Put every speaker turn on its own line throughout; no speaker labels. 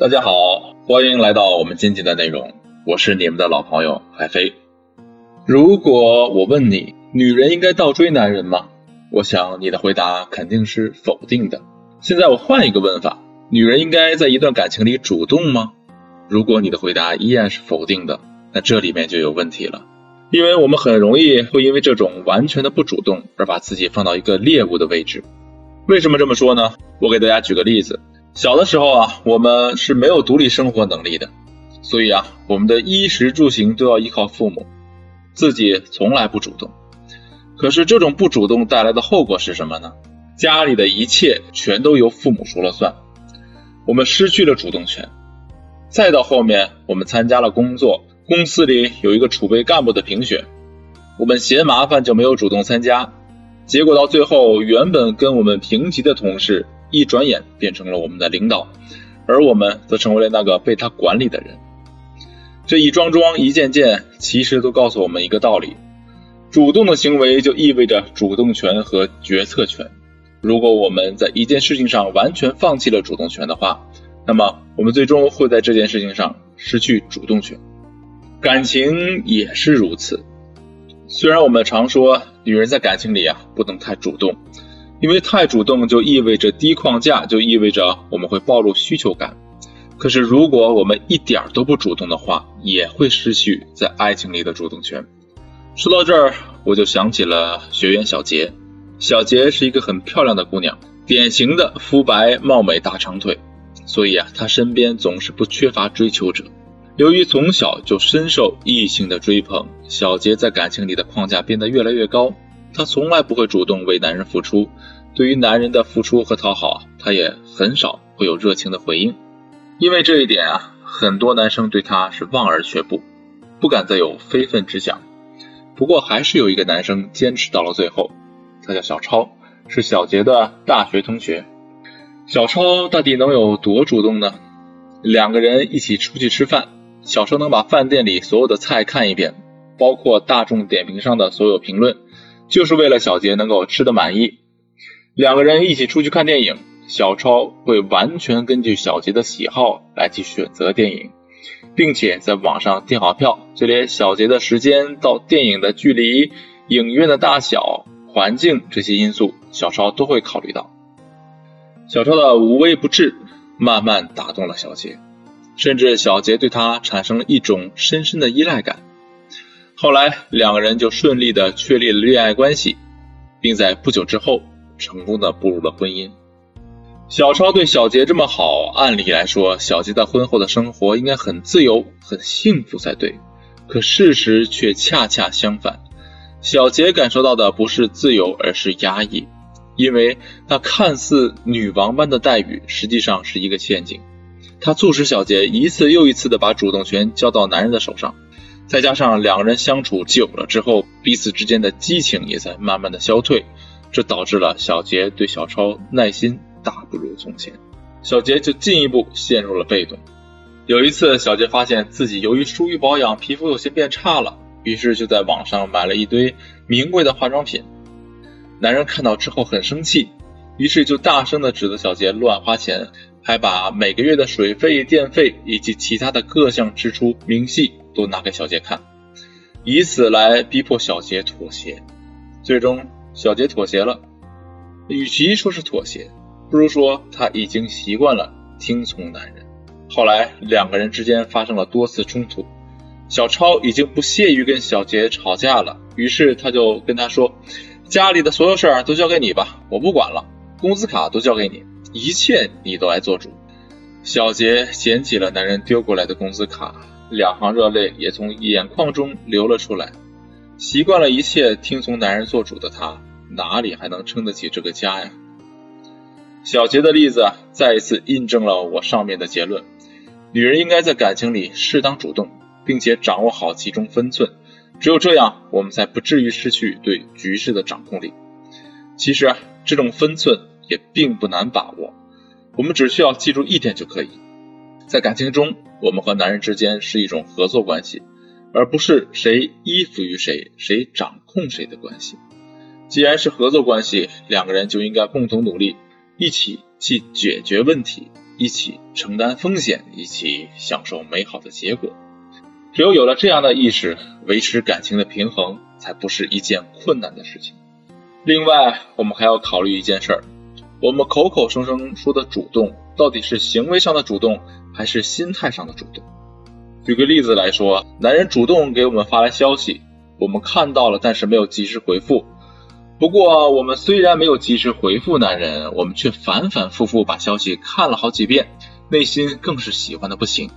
大家好，欢迎来到我们今天的内容，我是你们的老朋友海飞。如果我问你，女人应该倒追男人吗？我想你的回答肯定是否定的。现在我换一个问法，女人应该在一段感情里主动吗？如果你的回答依然是否定的，那这里面就有问题了。因为我们很容易会因为这种完全的不主动而把自己放到一个猎物的位置。为什么这么说呢？我给大家举个例子。小的时候啊，我们是没有独立生活能力的，所以啊，我们的衣食住行都要依靠父母，自己从来不主动。可是这种不主动带来的后果是什么呢？家里的一切全都由父母说了算，我们失去了主动权。再到后面，我们参加了工作。公司里有一个储备干部的评选，我们嫌麻烦就没有主动参加，结果到最后，原本跟我们平级的同事，一转眼变成了我们的领导，而我们则成为了那个被他管理的人。这一桩桩、一件件，其实都告诉我们一个道理：主动的行为就意味着主动权和决策权。如果我们在一件事情上完全放弃了主动权的话，那么我们最终会在这件事情上失去主动权。感情也是如此。虽然我们常说女人在感情里啊不能太主动，因为太主动就意味着低框架，就意味着我们会暴露需求感。可是如果我们一点都不主动的话，也会失去在爱情里的主动权。说到这儿，我就想起了学员小杰。小杰是一个很漂亮的姑娘，典型的肤白貌美大长腿，所以啊，她身边总是不缺乏追求者。由于从小就深受异性的追捧，小杰在感情里的框架变得越来越高。她从来不会主动为男人付出，对于男人的付出和讨好，她也很少会有热情的回应。因为这一点啊，很多男生对她是望而却步，不敢再有非分之想。不过还是有一个男生坚持到了最后，他叫小超，是小杰的大学同学。小超到底能有多主动呢？两个人一起出去吃饭。小超能把饭店里所有的菜看一遍，包括大众点评上的所有评论，就是为了小杰能够吃得满意。两个人一起出去看电影，小超会完全根据小杰的喜好来去选择电影，并且在网上订好票，就连小杰的时间到电影的距离、影院的大小、环境这些因素，小超都会考虑到。小超的无微不至，慢慢打动了小杰。甚至小杰对他产生了一种深深的依赖感。后来两个人就顺利的确立了恋爱关系，并在不久之后成功的步入了婚姻。小超对小杰这么好，按理来说小杰在婚后的生活应该很自由、很幸福才对。可事实却恰恰相反，小杰感受到的不是自由，而是压抑，因为那看似女王般的待遇，实际上是一个陷阱。他促使小杰一次又一次的把主动权交到男人的手上，再加上两个人相处久了之后，彼此之间的激情也在慢慢的消退，这导致了小杰对小超耐心大不如从前，小杰就进一步陷入了被动。有一次，小杰发现自己由于疏于保养，皮肤有些变差了，于是就在网上买了一堆名贵的化妆品。男人看到之后很生气，于是就大声的指责小杰乱花钱。还把每个月的水费、电费以及其他的各项支出明细都拿给小杰看，以此来逼迫小杰妥协。最终，小杰妥协了。与其说是妥协，不如说他已经习惯了听从男人。后来，两个人之间发生了多次冲突，小超已经不屑于跟小杰吵架了，于是他就跟他说：“家里的所有事儿都交给你吧，我不管了，工资卡都交给你。”一切你都来做主。小杰捡起了男人丢过来的工资卡，两行热泪也从眼眶中流了出来。习惯了一切听从男人做主的他，哪里还能撑得起这个家呀？小杰的例子再一次印证了我上面的结论：女人应该在感情里适当主动，并且掌握好其中分寸。只有这样，我们才不至于失去对局势的掌控力。其实啊，这种分寸。也并不难把握，我们只需要记住一点就可以：在感情中，我们和男人之间是一种合作关系，而不是谁依附于谁、谁掌控谁的关系。既然是合作关系，两个人就应该共同努力，一起去解决问题，一起承担风险，一起享受美好的结果。只有有了这样的意识，维持感情的平衡才不是一件困难的事情。另外，我们还要考虑一件事儿：我们口口声声说的主动，到底是行为上的主动，还是心态上的主动？举个例子来说，男人主动给我们发来消息，我们看到了，但是没有及时回复。不过，我们虽然没有及时回复男人，我们却反反复复把消息看了好几遍，内心更是喜欢的不行。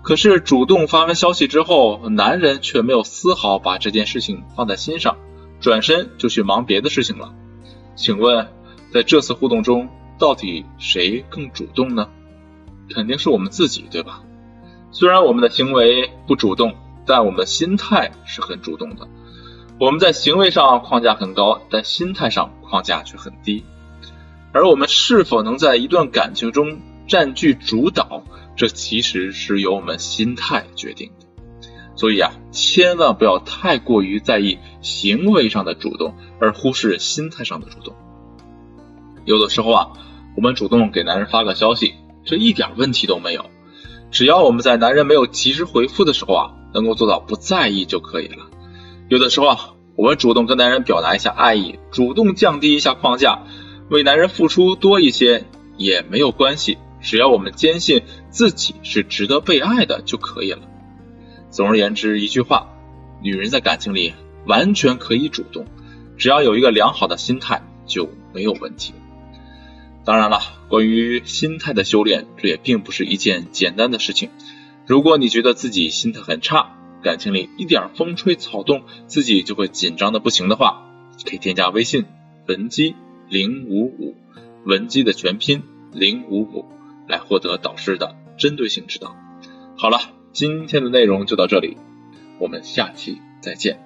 可是，主动发完消息之后，男人却没有丝毫把这件事情放在心上，转身就去忙别的事情了。请问，在这次互动中，到底谁更主动呢？肯定是我们自己，对吧？虽然我们的行为不主动，但我们的心态是很主动的。我们在行为上框架很高，但心态上框架却很低。而我们是否能在一段感情中占据主导，这其实是由我们心态决定的。所以啊，千万不要太过于在意行为上的主动，而忽视心态上的主动。有的时候啊，我们主动给男人发个消息，这一点问题都没有。只要我们在男人没有及时回复的时候啊，能够做到不在意就可以了。有的时候啊，我们主动跟男人表达一下爱意，主动降低一下框架，为男人付出多一些也没有关系，只要我们坚信自己是值得被爱的就可以了。总而言之，一句话，女人在感情里完全可以主动，只要有一个良好的心态就没有问题。当然了，关于心态的修炼，这也并不是一件简单的事情。如果你觉得自己心态很差，感情里一点风吹草动，自己就会紧张的不行的话，可以添加微信文姬零五五，文姬的全拼零五五，来获得导师的针对性指导。好了，今天的内容就到这里，我们下期再见。